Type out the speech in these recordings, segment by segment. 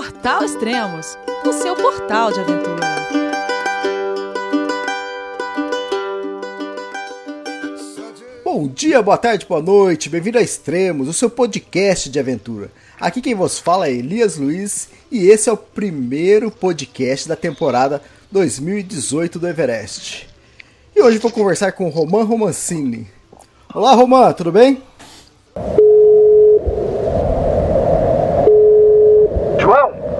Portal Extremos, o seu portal de aventura. Bom dia, boa tarde, boa noite, bem-vindo a Extremos, o seu podcast de aventura. Aqui quem vos fala é Elias Luiz e esse é o primeiro podcast da temporada 2018 do Everest. E hoje vou conversar com o Roman Romancini. Olá, Roman, tudo bem? João, é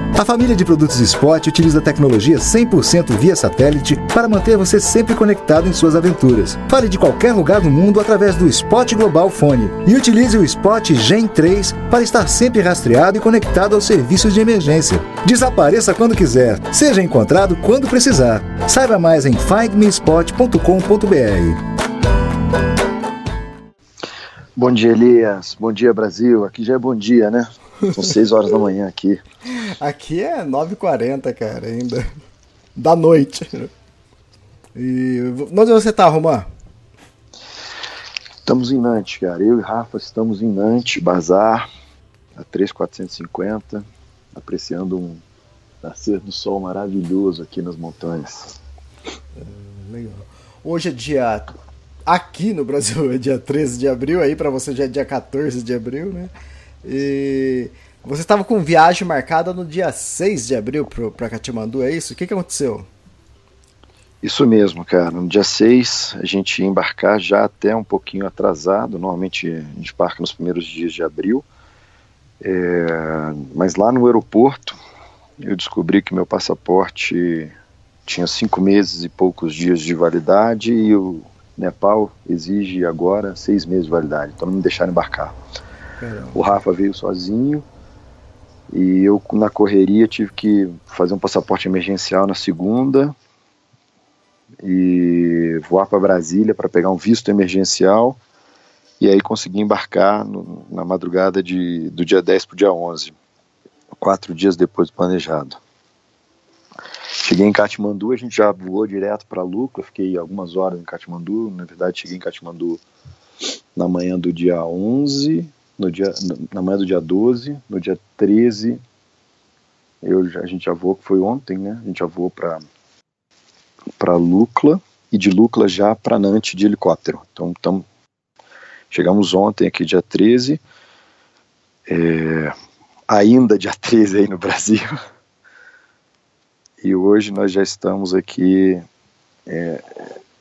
A família de produtos Spot utiliza tecnologia 100% via satélite para manter você sempre conectado em suas aventuras. Fale de qualquer lugar do mundo através do Spot Global Fone e utilize o Spot Gen 3 para estar sempre rastreado e conectado aos serviços de emergência. Desapareça quando quiser, seja encontrado quando precisar. Saiba mais em findmespot.com.br. Bom dia, Elias. Bom dia, Brasil. Aqui já é bom dia, né? São 6 horas da manhã aqui. Aqui é 9h40, cara, ainda. Da noite. E onde você tá, Romã? Estamos em Nantes, cara. Eu e Rafa estamos em Nantes, Bazar, a 3450, apreciando um nascer do sol maravilhoso aqui nas montanhas. É, legal. Hoje é dia. Aqui no Brasil é dia 13 de abril, aí para você já é dia 14 de abril, né? E você estava com viagem marcada no dia 6 de abril para Katmandu, é isso? O que, que aconteceu? Isso mesmo, cara. No dia 6 a gente ia embarcar já até um pouquinho atrasado. Normalmente a gente embarca nos primeiros dias de abril. É... Mas lá no aeroporto eu descobri que meu passaporte tinha cinco meses e poucos dias de validade e o Nepal exige agora seis meses de validade. Então não me deixaram embarcar. Caramba. O Rafa veio sozinho e eu, na correria, tive que fazer um passaporte emergencial na segunda e voar para Brasília para pegar um visto emergencial. E aí consegui embarcar no, na madrugada de, do dia 10 para o dia 11, quatro dias depois do planejado. Cheguei em Katmandu, a gente já voou direto para Lucla, fiquei algumas horas em Katmandu, na verdade cheguei em Katmandu na manhã do dia 11, no dia, na manhã do dia 12, no dia 13, eu, a gente já voou, que foi ontem, né? A gente já voou para Lucla e de Lucla já para Nantes de helicóptero. Então, tam, chegamos ontem aqui dia 13, é, ainda dia 13 aí no Brasil. E hoje nós já estamos aqui é,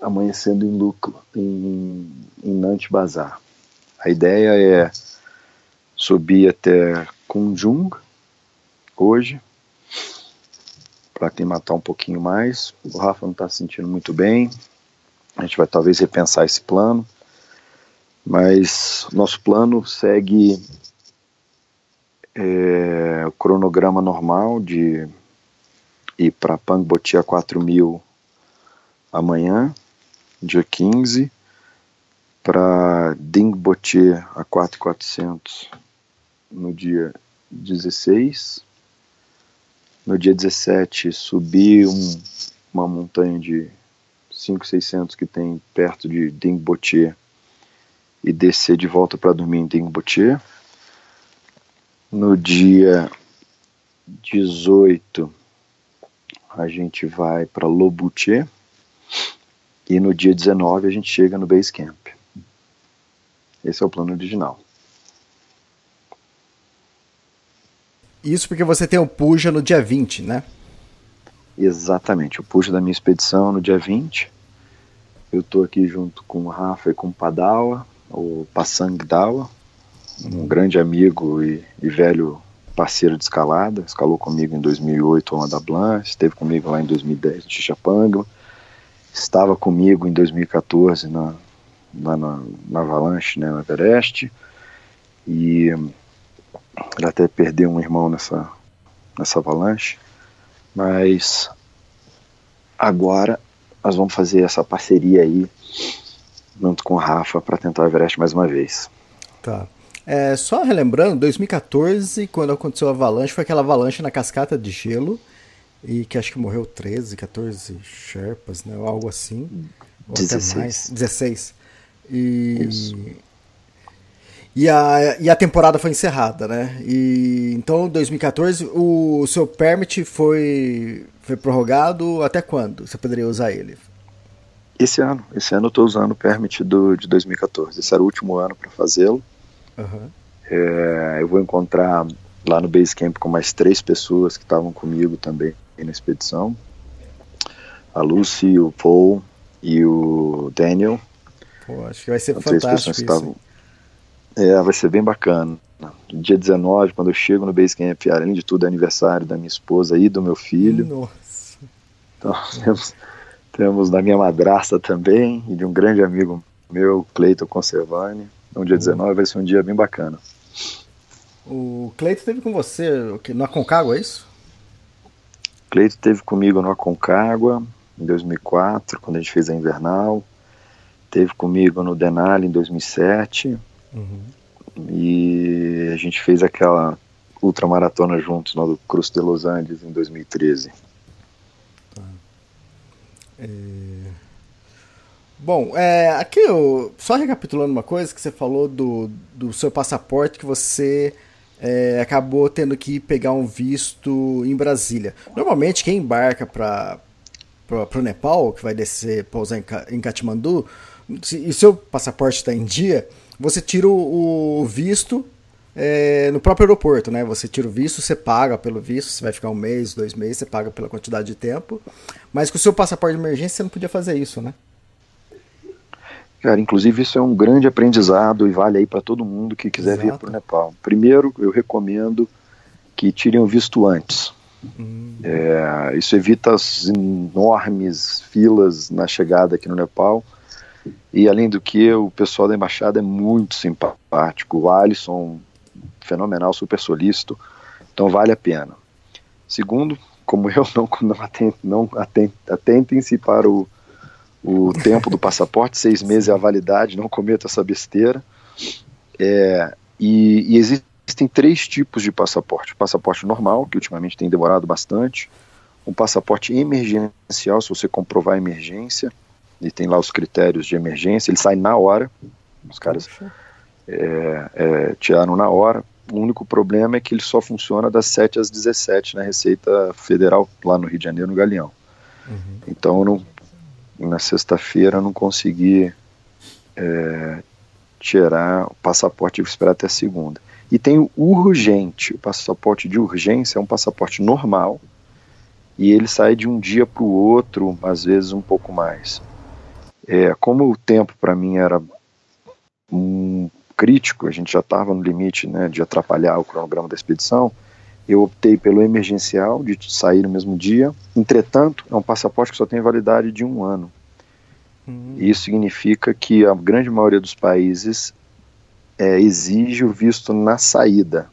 amanhecendo em Lucla, em, em Nantes Bazar. A ideia é Subi até Kunjung hoje para aclimatar um pouquinho mais. O Rafa não está se sentindo muito bem. A gente vai talvez repensar esse plano. Mas nosso plano segue é, o cronograma normal de ir para Pangbotia 4000 amanhã, dia 15, para Dingboche a 4400 no dia 16. No dia 17, subi um, uma montanha de 5,600 que tem perto de Dingboche e descer de volta para dormir em Dingboche. No dia 18, a gente vai para Lobuche. E no dia 19 a gente chega no Base Camp. Esse é o plano original. Isso porque você tem o Puja no dia 20, né? Exatamente, o Puja da minha expedição no dia 20. Eu estou aqui junto com o Rafa e com o Padawa, o Passang Dawa, um grande amigo e, e, velho parceiro de escalada. Escalou comigo em 2008 Onda Blanche, esteve comigo lá em 2010 no Xixapanga, estava comigo em 2014 na, lá na, na Avalanche, né, na Everest. E ele até perdeu um irmão nessa, nessa avalanche, mas agora nós vamos fazer essa parceria aí junto com o Rafa para tentar o Everest mais uma vez. Tá. É, só relembrando, 2014, quando aconteceu a avalanche, foi aquela avalanche na cascata de gelo e que acho que morreu 13, 14 Sherpas, né? Ou algo assim. Ou 16. até mais. 16. E. E a, e a temporada foi encerrada, né? E então, 2014, o, o seu permit foi, foi prorrogado até quando? Você poderia usar ele? Esse ano, esse ano eu estou usando o permit do, de 2014. Esse era o último ano para fazê-lo. Uhum. É, eu vou encontrar lá no Basecamp com mais três pessoas que estavam comigo também na expedição. A Lucy, o Paul e o Daniel. Pô, acho que vai ser São três fantástico pessoas que estavam. É, vai ser bem bacana. Dia 19, quando eu chego no Basecamp, além de tudo, é aniversário da minha esposa e do meu filho. Nossa. Então, temos, temos da minha madrasta também e de um grande amigo meu, Cleiton Conservani. Então, dia 19 vai ser um dia bem bacana. O Cleito esteve com você no Aconcagua, é isso? Cleito esteve comigo no Aconcagua em 2004, quando a gente fez a Invernal. Teve comigo no Denali em 2007. E a gente fez aquela ultramaratona juntos no Cruz de Los Andes em 2013. Bom, é, aqui eu, só recapitulando uma coisa que você falou do, do seu passaporte que você é, acabou tendo que pegar um visto em Brasília. Normalmente quem embarca para o Nepal, que vai descer, pousar em, em Katmandu, se, e seu passaporte está em dia, você tira o, o visto é, no próprio aeroporto, né? Você tira o visto, você paga pelo visto, você vai ficar um mês, dois meses, você paga pela quantidade de tempo. Mas com o seu passaporte de emergência você não podia fazer isso, né? Cara, inclusive isso é um grande aprendizado e vale aí para todo mundo que quiser vir Exato. para o Nepal. Primeiro, eu recomendo que tirem o visto antes. É, isso evita as enormes filas na chegada aqui no Nepal. E além do que, o pessoal da embaixada é muito simpático. O Alisson, fenomenal, super solícito. Então vale a pena. Segundo, como eu não, não, aten, não aten, atentem-se para o, o tempo do passaporte, seis meses é a validade, não cometa essa besteira. É, e, e existem três tipos de passaporte: o passaporte normal, que ultimamente tem demorado bastante, um passaporte emergencial, se você comprovar a emergência, e tem lá os critérios de emergência, ele sai na hora, os caras é, é, tiraram na hora. O único problema é que ele só funciona das 7 às 17 na Receita Federal, lá no Rio de Janeiro, no Galeão. Então, eu não, na sexta-feira, não consegui é, tirar o passaporte, tive que esperar até segunda. E tem o urgente, o passaporte de urgência é um passaporte normal, e ele sai de um dia para o outro, às vezes um pouco mais. É, como o tempo para mim era um crítico, a gente já estava no limite né, de atrapalhar o cronograma da expedição, eu optei pelo emergencial, de sair no mesmo dia. Entretanto, é um passaporte que só tem validade de um ano. Isso significa que a grande maioria dos países é, exige o visto na saída,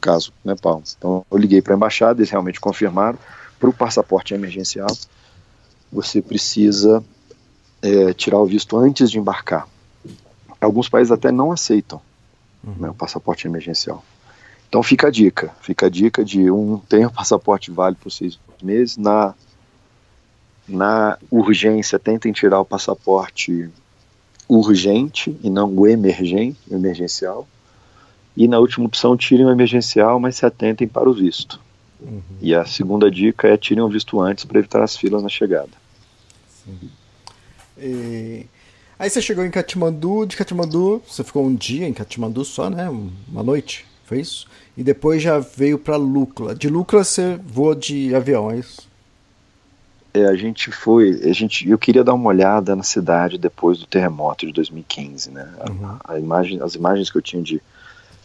caso Nepal. Então, eu liguei para a embaixada, eles realmente confirmaram. Para o passaporte emergencial, você precisa é, tirar o visto antes de embarcar. Alguns países até não aceitam né, o passaporte emergencial. Então fica a dica, fica a dica de um tem o passaporte válido por seis meses, na, na urgência tentem tirar o passaporte urgente e não o emergente, emergencial, e na última opção tirem o emergencial, mas se atentem para o visto. E a segunda dica é tirem o visto antes para evitar as filas na chegada. E... Aí você chegou em Katmandu, de Katmandu, você ficou um dia em Katmandu só, né? Uma noite, foi isso? E depois já veio para Lukla. De Lukla você voa de avião, é isso? É, a gente foi, a gente, eu queria dar uma olhada na cidade depois do terremoto de 2015, né? A, a imagem, as imagens que eu tinha de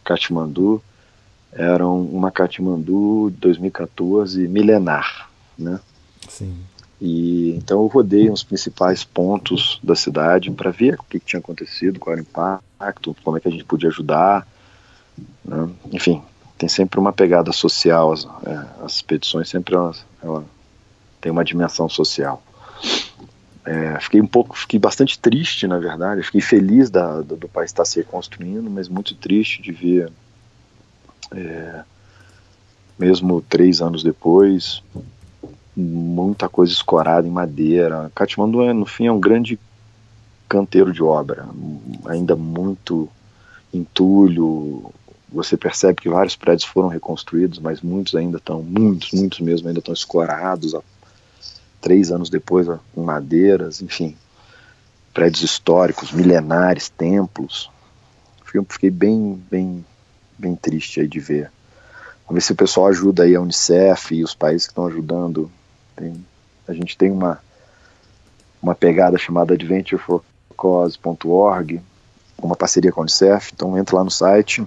Katmandu eram uma Katmandu 2014 milenar, né? Sim. E então eu rodei os principais pontos da cidade para ver o que, que, tinha acontecido, qual era o impacto, como é que a gente podia ajudar, né? enfim, tem sempre uma pegada social, as, é, as expedições sempre elas, ela tem uma dimensão social. É, fiquei um pouco, fiquei bastante triste, na verdade. Fiquei feliz da, do, do, país estar se reconstruindo, mas muito triste de ver, é, mesmo três anos depois, muita coisa escorada em madeira. Katmandu, é, no fim, é um grande canteiro de obra, ainda muito entulho. Você percebe que vários prédios foram reconstruídos, mas muitos ainda estão, muitos, muitos mesmo, ainda estão escorados, três anos depois, com madeiras, enfim. Prédios históricos, milenares, templos. Fiquei bem, bem, bem triste aí de ver. Vamos ver se o pessoal ajuda aí a Unicef e os países que estão ajudando. Tem, a gente tem uma, uma pegada chamada adventureforcause.org, uma parceria com a Unicef. Então entra lá no site,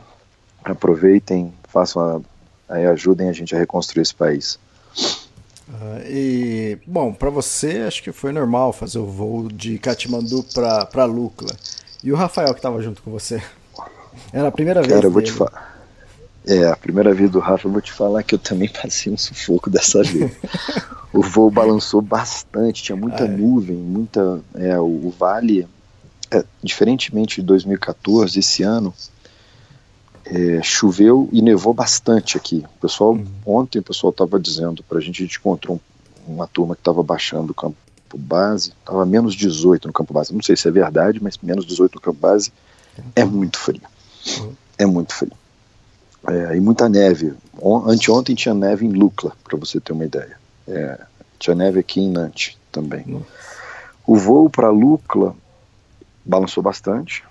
aproveitem, façam a, aí ajudem a gente a reconstruir esse país. Uh, e bom, para você acho que foi normal fazer o voo de Katmandu para Lukla. E o Rafael que estava junto com você? Era a primeira vez. Cara, eu vou te falar. É, a primeira vez do Rafa, eu vou te falar que eu também passei um sufoco dessa vez. o voo balançou bastante, tinha muita ah, é. nuvem, muita. É, o, o vale, é, diferentemente de 2014, esse ano, é, choveu e nevou bastante aqui. O pessoal, uhum. ontem o pessoal estava dizendo para a gente, a gente encontrou um, uma turma que estava baixando o campo base, estava menos 18 no campo base. Não sei se é verdade, mas menos 18 no campo base é muito frio. Uhum. É muito frio. É, e muita neve. Anteontem tinha neve em Lucla, para você ter uma ideia. É, tinha neve aqui em Nantes também. Uhum. O voo para Lucla balançou bastante,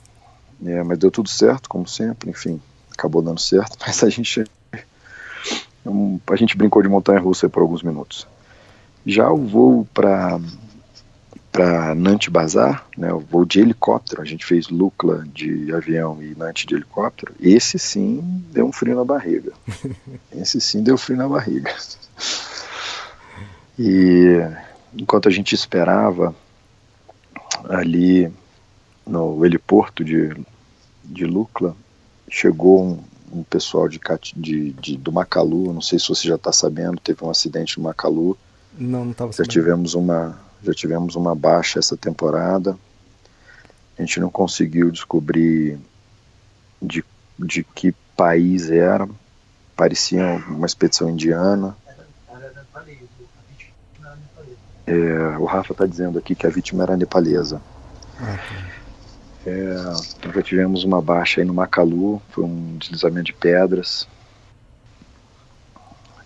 é, mas deu tudo certo, como sempre. Enfim, acabou dando certo, mas a gente a gente brincou de montanha russa por alguns minutos. Já o voo para para Nantes Bazar, né, o voo de helicóptero, a gente fez Lucla de avião e Nantes de helicóptero, esse sim deu um frio na barriga. esse sim deu frio na barriga. E enquanto a gente esperava ali no heliporto de, de Lucla, chegou um, um pessoal de, de, de, do Macalu, não sei se você já está sabendo, teve um acidente no Macalu. Não, não estava Já tivemos uma já tivemos uma baixa essa temporada. A gente não conseguiu descobrir de, de que país era. Parecia uma expedição indiana. É, o Rafa está dizendo aqui que a vítima era nepalesa. Ah, tá. É, já tivemos uma baixa aí no Macalu, foi um deslizamento de pedras.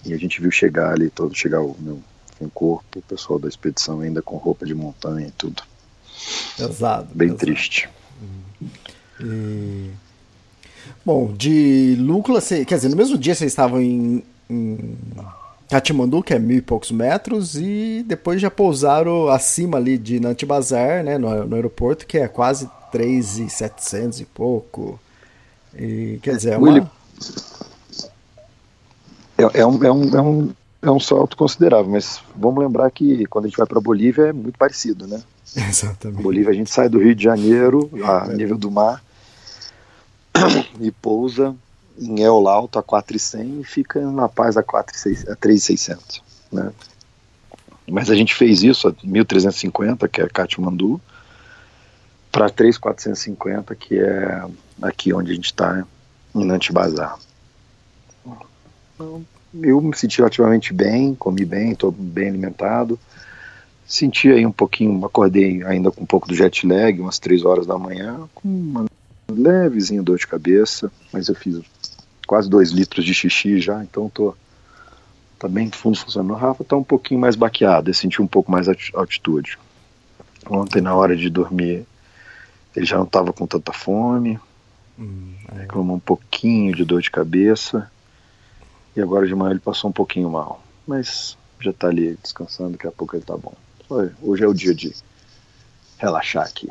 E a gente viu chegar ali, todo chegar o meu um corpo, o pessoal da expedição ainda com roupa de montanha e tudo. Pesado. Bem pesado. triste. E... Bom, de Lúcula, quer dizer, no mesmo dia vocês estavam em, em Katmandu, que é mil e poucos metros, e depois já pousaram acima ali de Nantibazar, né, no, no aeroporto, que é quase 3,700 e pouco. E, quer dizer, é uma... É, é, um, é, um, é, um, é um salto considerável, mas vamos lembrar que quando a gente vai para Bolívia é muito parecido, né? Exatamente. Bolívia a gente sai do Rio de Janeiro, a é. nível do mar, e pousa em El Alto a 4,100 e fica na paz a, a 3,600, né? Mas a gente fez isso a 1.350, que é Katmandu, para 3,450, que é aqui onde a gente está, em Nantibazar. Então, eu me senti relativamente bem, comi bem, estou bem alimentado. Senti aí um pouquinho, acordei ainda com um pouco do jet lag, umas 3 horas da manhã, com uma levezinha dor de cabeça, mas eu fiz quase 2 litros de xixi já, então tô tá bem fundo funcionando. O Rafa tá um pouquinho mais baqueado, eu senti um pouco mais altitude. Ontem na hora de dormir ele já não estava com tanta fome, hum, é. reclamou um pouquinho de dor de cabeça. E agora de manhã ele passou um pouquinho mal. Mas já está ali descansando, daqui a pouco ele está bom. Hoje é o dia de relaxar aqui.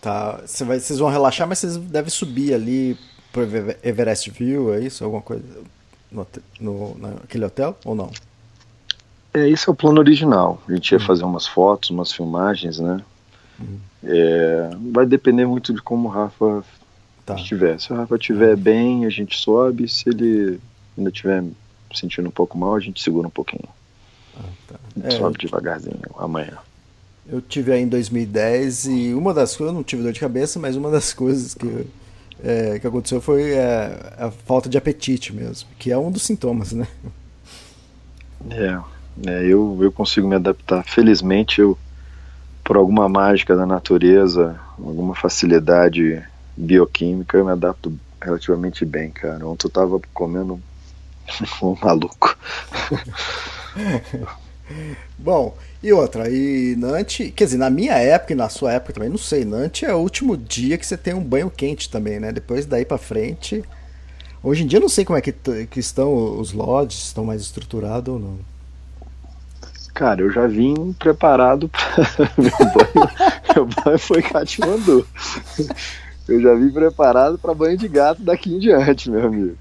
Tá, Você vai, vocês vão relaxar, mas vocês devem subir ali para Everest View, é isso? Alguma coisa no, no, naquele hotel ou não? É, esse é o plano original. A gente ia hum. fazer umas fotos, umas filmagens, né? Hum. É, vai depender muito de como o Rafa tá. estiver. Se o Rafa estiver bem, a gente sobe. Se ele ainda estiver sentindo um pouco mal, a gente segura um pouquinho. Ah, tá. A gente é, sobe devagarzinho amanhã. Eu tive aí em 2010 e uma das coisas, eu não tive dor de cabeça, mas uma das coisas que, é, que aconteceu foi é, a falta de apetite mesmo, que é um dos sintomas, né? É. É, eu, eu consigo me adaptar. Felizmente, eu, por alguma mágica da natureza, alguma facilidade bioquímica, eu me adapto relativamente bem, cara. Ontem eu tava comendo um maluco. Bom, e outra, e Nantes, quer dizer, na minha época e na sua época também, não sei, Nantes é o último dia que você tem um banho quente também, né? Depois daí para frente. Hoje em dia eu não sei como é que, que estão os lodges, estão mais estruturados ou não. Cara, eu já vim preparado para meu banho. meu banho foi Katmandu. Eu já vim preparado para banho de gato daqui em diante, meu amigo.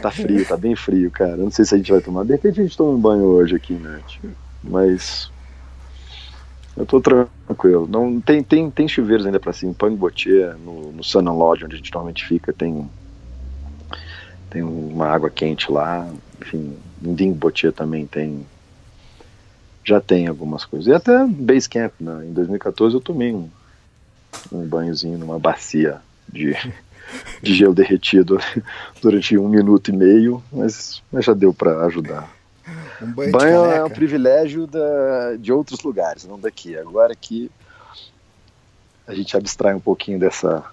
Tá frio, tá bem frio, cara. Não sei se a gente vai tomar. De repente a gente toma um banho hoje aqui, né? Mas eu tô tranquilo. Não, tem, tem, tem chuveiros ainda para cima. Botier, no, no Sun Lodge, onde a gente normalmente fica, tem, tem uma água quente lá. Enfim, em Ding Botier também tem. Já tem algumas coisas. E até Base Camp, né? em 2014 eu tomei um, um banhozinho numa bacia de, de gelo derretido durante um minuto e meio, mas, mas já deu para ajudar. Um banho, banho é um privilégio da, de outros lugares, não daqui. Agora que a gente abstrai um pouquinho dessa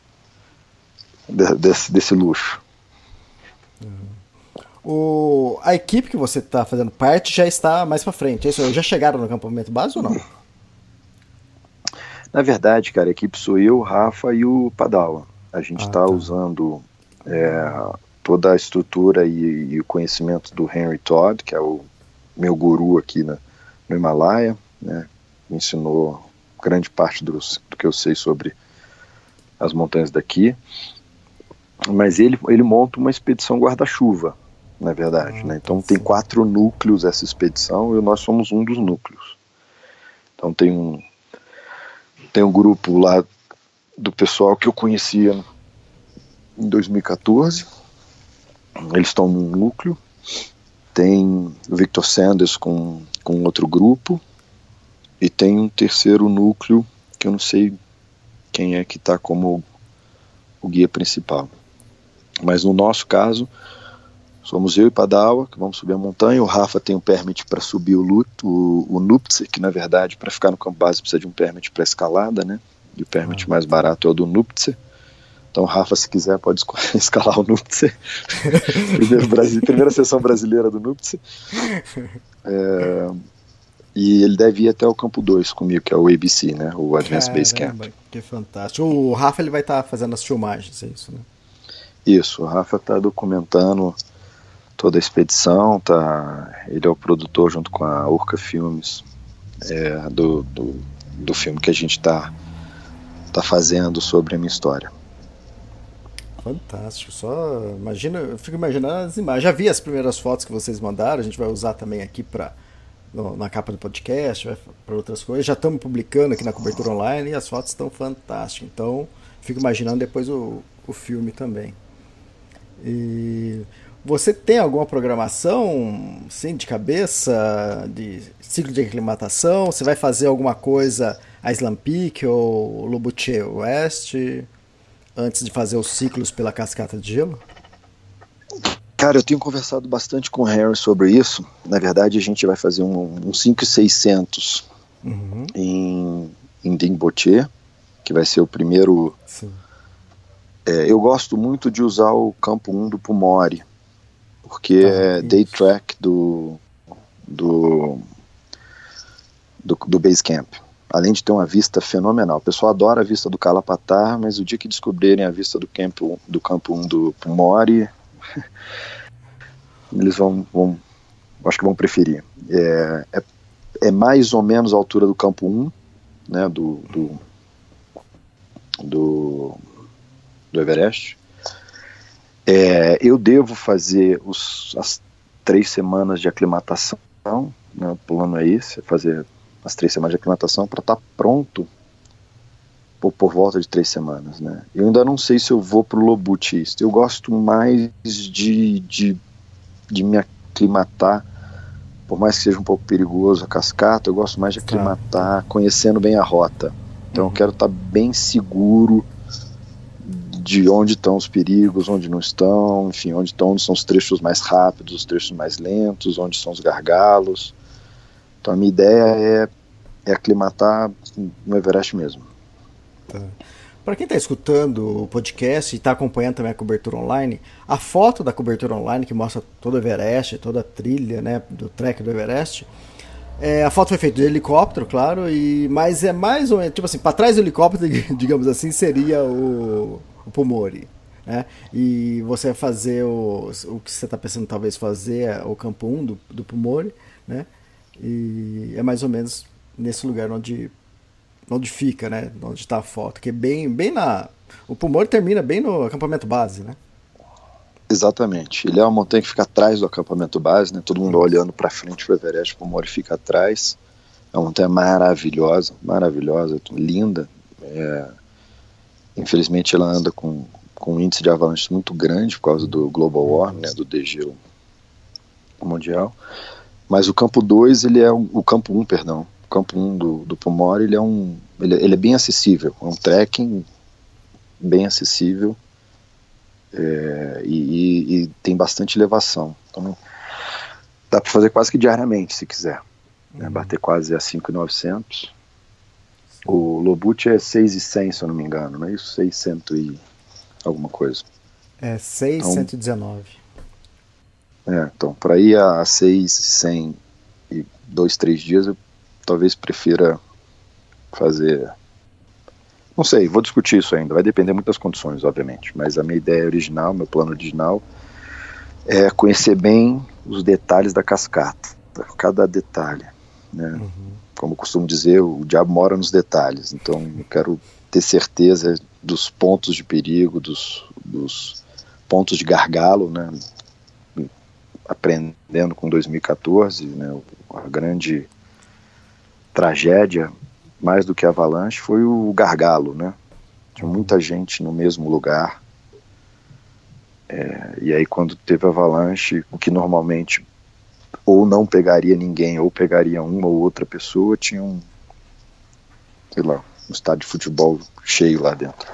de, desse, desse luxo. O, a equipe que você está fazendo parte já está mais para frente. É isso, já chegaram no acampamento base ou não? Na verdade, cara, a equipe sou eu, o Rafa e o Padawa. A gente está ah, tá. usando é, toda a estrutura e, e, o conhecimento do Henry Todd, que é o meu guru aqui na, no Himalaia, né, me ensinou grande parte do, do que eu sei sobre as montanhas daqui. Mas ele, ele monta uma expedição guarda-chuva, na verdade. né? Então tem quatro núcleos essa expedição e nós somos um dos núcleos. Então tem um, tem um grupo lá do pessoal que eu conhecia em 2014. Eles estão num núcleo tem o Victor Sanders com, com outro grupo e tem um terceiro núcleo que eu não sei quem é que está como o guia principal. Mas no nosso caso, somos eu e Padawa, que vamos subir a montanha. O Rafa tem um permit para subir o, Lut, o, o Nuptse, que na verdade para ficar no campo base precisa de um permit para escalada, né? E o permit ah. mais barato é o do Nuptse. Então, Rafa, se quiser, pode escalar o Nuptse. primeira sessão brasileira do Nuptse. É, e ele deve ir até o campo 2 comigo, que é o ABC, né? O Advanced Base Camp. Que fantástico. O Rafa ele vai estar tá fazendo as filmagens, é isso, né? Isso, o Rafa está documentando toda a expedição, tá? Ele é o produtor junto com a Urca Filmes é, do, do, do filme que a gente está tá fazendo sobre a minha história. Fantástico, só imagina, eu fico imaginando as imagens. Já vi as primeiras fotos que vocês mandaram, a gente vai usar também aqui para na capa do podcast, para outras coisas. Já estamos publicando aqui na cobertura online e as fotos estão fantásticas. Então, fico imaginando depois o, o filme também. E você tem alguma programação, sim, de cabeça, de ciclo de aclimatação? Você vai fazer alguma coisa a Slam Peak ou Lobuche West? antes de fazer os ciclos pela cascata de gelo? Cara, eu tenho conversado bastante com o Harry sobre isso. Na verdade, a gente vai fazer um, um 5600 uhum. em, em Dingboche, que vai ser o primeiro. É, eu gosto muito de usar o campo 1 do Pumori, porque ah, é day track do, do, do, do base camp além de ter uma vista fenomenal. O pessoal adora a vista do Calapatar, mas o dia que descobrirem a vista do campo do campo 1 do Mori, eles vão, vão, acho que vão preferir. É, é, é, mais ou menos a altura do campo 1, né, do, do, do, do Everest. É, eu devo fazer os, as três semanas de aclimatação, né, plano é esse, fazer as três semanas de aclimatação para estar tá pronto por, por, volta de três semanas, né? Eu ainda não sei se eu vou pro Lobutista. Eu gosto mais de, de, de me aclimatar, por mais que seja um pouco perigoso a cascata, eu gosto mais de aclimatar, conhecendo bem a rota. Então uhum. eu quero estar tá bem seguro de onde estão os perigos, onde não estão, enfim, onde estão onde são os trechos mais rápidos, os trechos mais lentos, onde são os gargalos Então a minha ideia é, é aclimatar no Everest mesmo. Tá. Para quem está escutando o podcast e está acompanhando também a cobertura online, a foto da cobertura online que mostra todo o Everest, toda a trilha né, do trek do Everest, é, a foto foi feita de helicóptero, claro, e mas é mais ou menos, tipo assim, para trás do helicóptero, digamos assim, seria o, o Pomori. Né? E você fazer o, o que você está pensando talvez fazer, é o campo 1 do, do Pomori, né? E é mais ou menos nesse lugar onde onde fica, né? Onde está a foto, que é bem, bem na. O Pumori termina bem no acampamento base, né? Exatamente. Ele é uma montanha que fica atrás do acampamento base, né? Todo mundo olhando para frente para o Everest, o Pumori fica atrás. É uma montanha maravilhosa, maravilhosa, linda. É... Infelizmente ela anda com, com um índice de avalanche muito grande por causa do global warming, né? Do degelo mundial. Mas o campo 2, ele é o, o campo 1, um, perdão, campo 1 do, do Pomor, ele é um ele, ele, é bem acessível, é um trekking bem acessível é, e, e, e, tem bastante elevação. Então dá para fazer quase que diariamente, se quiser. Né, uhum. Bater quase a 5,900. O Lobut é 6,100, se eu não me engano, não é isso? 600 e alguma coisa. É 619. Então, é, então para ir a 6,100 e dois, três dias, eu talvez prefira fazer. Não sei, vou discutir isso ainda, vai depender muito das condições, obviamente, mas a minha ideia original, meu plano original, é conhecer bem os detalhes da cascata, cada detalhe. Né? Uhum. Como costumo dizer, o diabo mora nos detalhes, então eu quero ter certeza dos pontos de perigo, dos, dos pontos de gargalo, né? Aprendendo com 2014, né? a grande tragédia, mais do que a avalanche, foi o gargalo, né? Tinha muita gente no mesmo lugar. É, e aí quando teve a avalanche, o que normalmente ou não pegaria ninguém, ou pegaria uma ou outra pessoa, tinha um, sei lá, um estádio de futebol cheio lá dentro.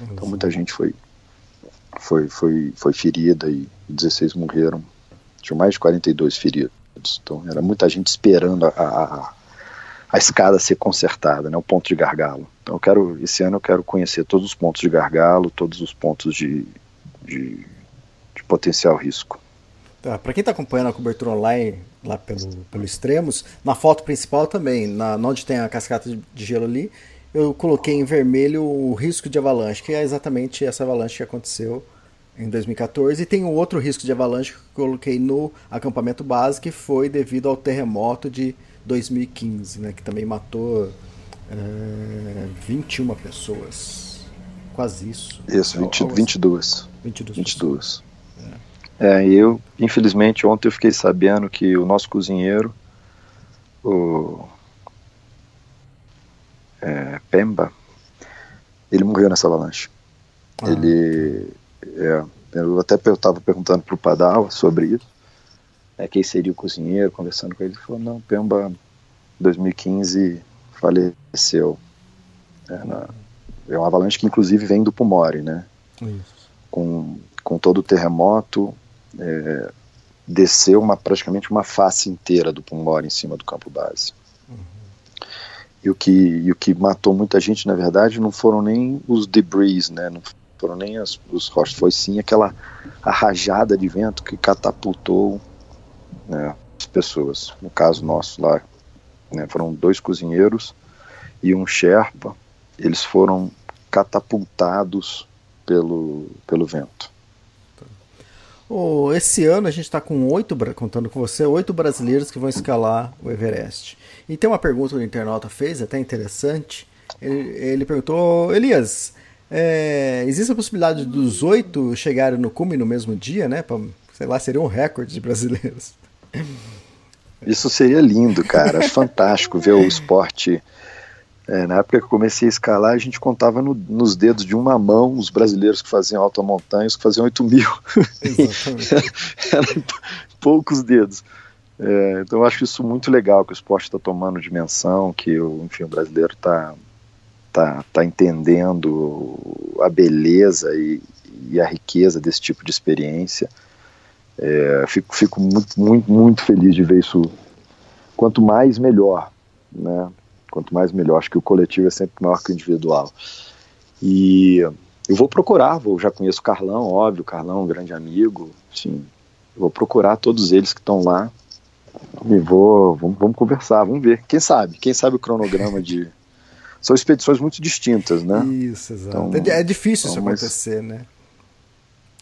Então muita gente foi, foi, foi, foi ferida e 16 morreram. Tinha mais de 42 feridos. Então era muita gente esperando a, a, a escada ser consertada, né, o ponto de gargalo. Então eu quero, esse ano eu quero conhecer todos os pontos de gargalo, todos os pontos de, de, de potencial risco. Tá, para quem está acompanhando a cobertura online lá pelo, pelo Extremos, na foto principal também, na, onde tem a cascata de, gelo ali, eu coloquei em vermelho o risco de avalanche, que é exatamente essa avalanche que aconteceu em 2014. E tem um outro risco de avalanche que eu coloquei no acampamento base, que foi devido ao terremoto de 2015, né, que também matou é, 21 pessoas. Quase isso. Isso, 20, 22. 22. 22. É. é, eu, infelizmente, ontem eu fiquei sabendo que o nosso cozinheiro, o é, Pemba, ele morreu nessa avalanche. Ah. Ele, é, eu até estava perguntando para o Padal sobre isso né, quem seria o cozinheiro, conversando com ele, ele falou, não, Pemba, 2015, faleceu. É, na, é uma avalanche que inclusive vem do Pumori, né? Isso. Com, com todo o terremoto, é, desceu uma, praticamente uma face inteira do Pumori em cima do campo base. Uhum. E, o que, e o que matou muita gente, na verdade, não foram nem os debris, né? Não foram nem os rochas, foi sim aquela rajada de vento que catapultou né, as pessoas. No caso nosso lá, né, foram dois cozinheiros e um Sherpa. Eles foram catapultados pelo, pelo vento. Oh, esse ano a gente está com oito, contando com você, oito brasileiros que vão escalar o Everest. E tem uma pergunta que o internauta fez, até interessante. Ele, ele perguntou, Elias, é, existe a possibilidade dos oito chegarem no cume no mesmo dia, né? Pra, sei lá, seria um recorde de brasileiros. Isso seria lindo, cara. Fantástico ver o esporte. É, na época que eu comecei a escalar, a gente contava no, nos dedos de uma mão os brasileiros que faziam alta montanha, os que faziam 8 mil. Eram poucos dedos. É, então eu acho isso muito legal que o esporte está tomando dimensão, que o, enfim, o brasileiro está tá, tá entendendo a beleza e, e a riqueza desse tipo de experiência. É, fico, fico muito, muito, muito feliz de ver isso quanto mais melhor, né? Quanto mais melhor. Acho que o coletivo é sempre maior que o individual. E eu vou procurar, vou, já conheço o Carlão, óbvio, o Carlão é um grande amigo, sim. vou procurar todos eles que estão lá e vou, vamos, vamos conversar, vamos ver. Quem sabe? Quem sabe o cronograma de. São expedições muito distintas, né? Isso, exato. Então, é difícil então, isso acontecer, mas... né?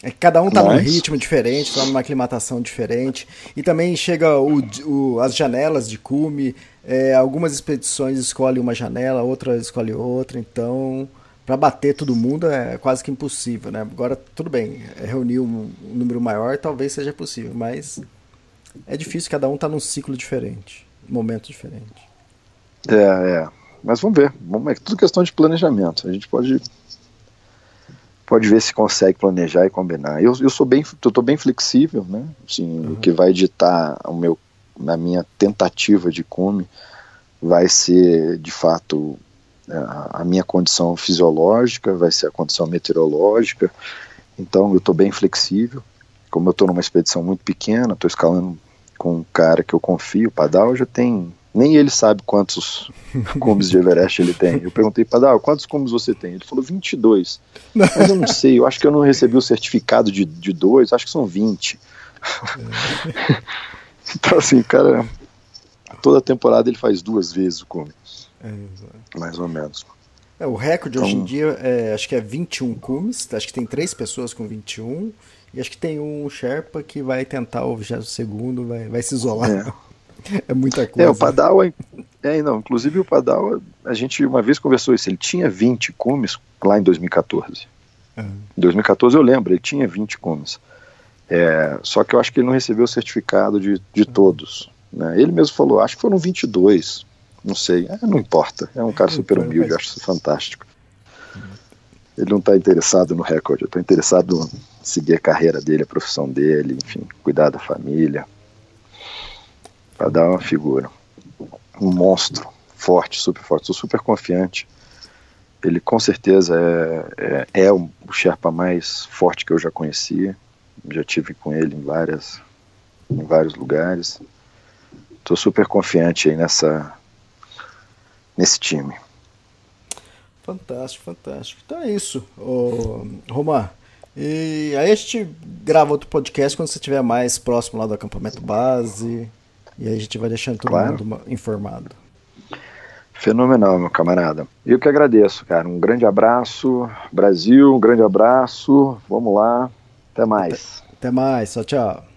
É que cada um está num ritmo diferente, está numa aclimatação diferente. E também chega o, o, as janelas de cume. É, algumas expedições escolhem uma janela, outra escolhe outra. Então, para bater todo mundo é quase que impossível, né? Agora, tudo bem, é reunir um, um número maior talvez seja possível, mas é difícil, cada um está num ciclo diferente, momento diferente. É, é. Mas vamos ver. Vamos, é tudo questão de planejamento. A gente pode pode ver se consegue planejar e combinar. Eu, eu sou bem, eu tô bem flexível, né? Assim, uhum. o que vai ditar o meu, na minha tentativa de come vai ser de fato a, a minha condição fisiológica, vai ser a condição meteorológica. Então eu estou bem flexível. Como eu estou numa expedição muito pequena, estou escalando com um cara que eu confio, o Padal já tem nem ele sabe quantos cumes de Everest ele tem. Eu perguntei para quantos cumes você tem? Ele falou 22. Mas eu não sei, eu acho que eu não recebi o certificado de, de dois, acho que são 20. É. então, assim, cara, toda temporada ele faz duas vezes o cume. É, mais ou menos. É, o recorde então, hoje em dia é, acho que é 21 cumes, acho que tem três pessoas com 21, e acho que tem um Sherpa que vai tentar o 22 segundo, vai, vai se isolar. É. É muita coisa. É, o Padal, é, é, não, inclusive o Padal, a gente uma vez conversou isso, ele tinha 20 cumes lá em 2014. Uhum. Em 2014 eu lembro, ele tinha 20 cumes. É, só que eu acho que ele não recebeu o certificado de, de uhum. todos. Né? Ele mesmo falou, acho que foram 22, não sei, é, não importa, é um cara super humilde, eu acho isso fantástico. Ele não está interessado no recorde, eu estou interessado em seguir a carreira dele, a profissão dele, enfim, cuidar da família para dar uma figura. Um monstro, forte, super forte. Sou super confiante. Ele com certeza é, é, é o Sherpa mais forte que eu já conheci. Já tive com ele em várias em vários lugares. Estou super confiante aí nessa nesse time. Fantástico, fantástico. Então é isso, ô, Romar. E aí a gente grava outro podcast quando você estiver mais próximo lá do acampamento base. E aí a gente vai deixando todo claro. mundo informado. Fenomenal, meu camarada. Eu que agradeço, cara. Um grande abraço, Brasil, um grande abraço. Vamos lá. Até mais. Até, até mais. Tchau, tchau.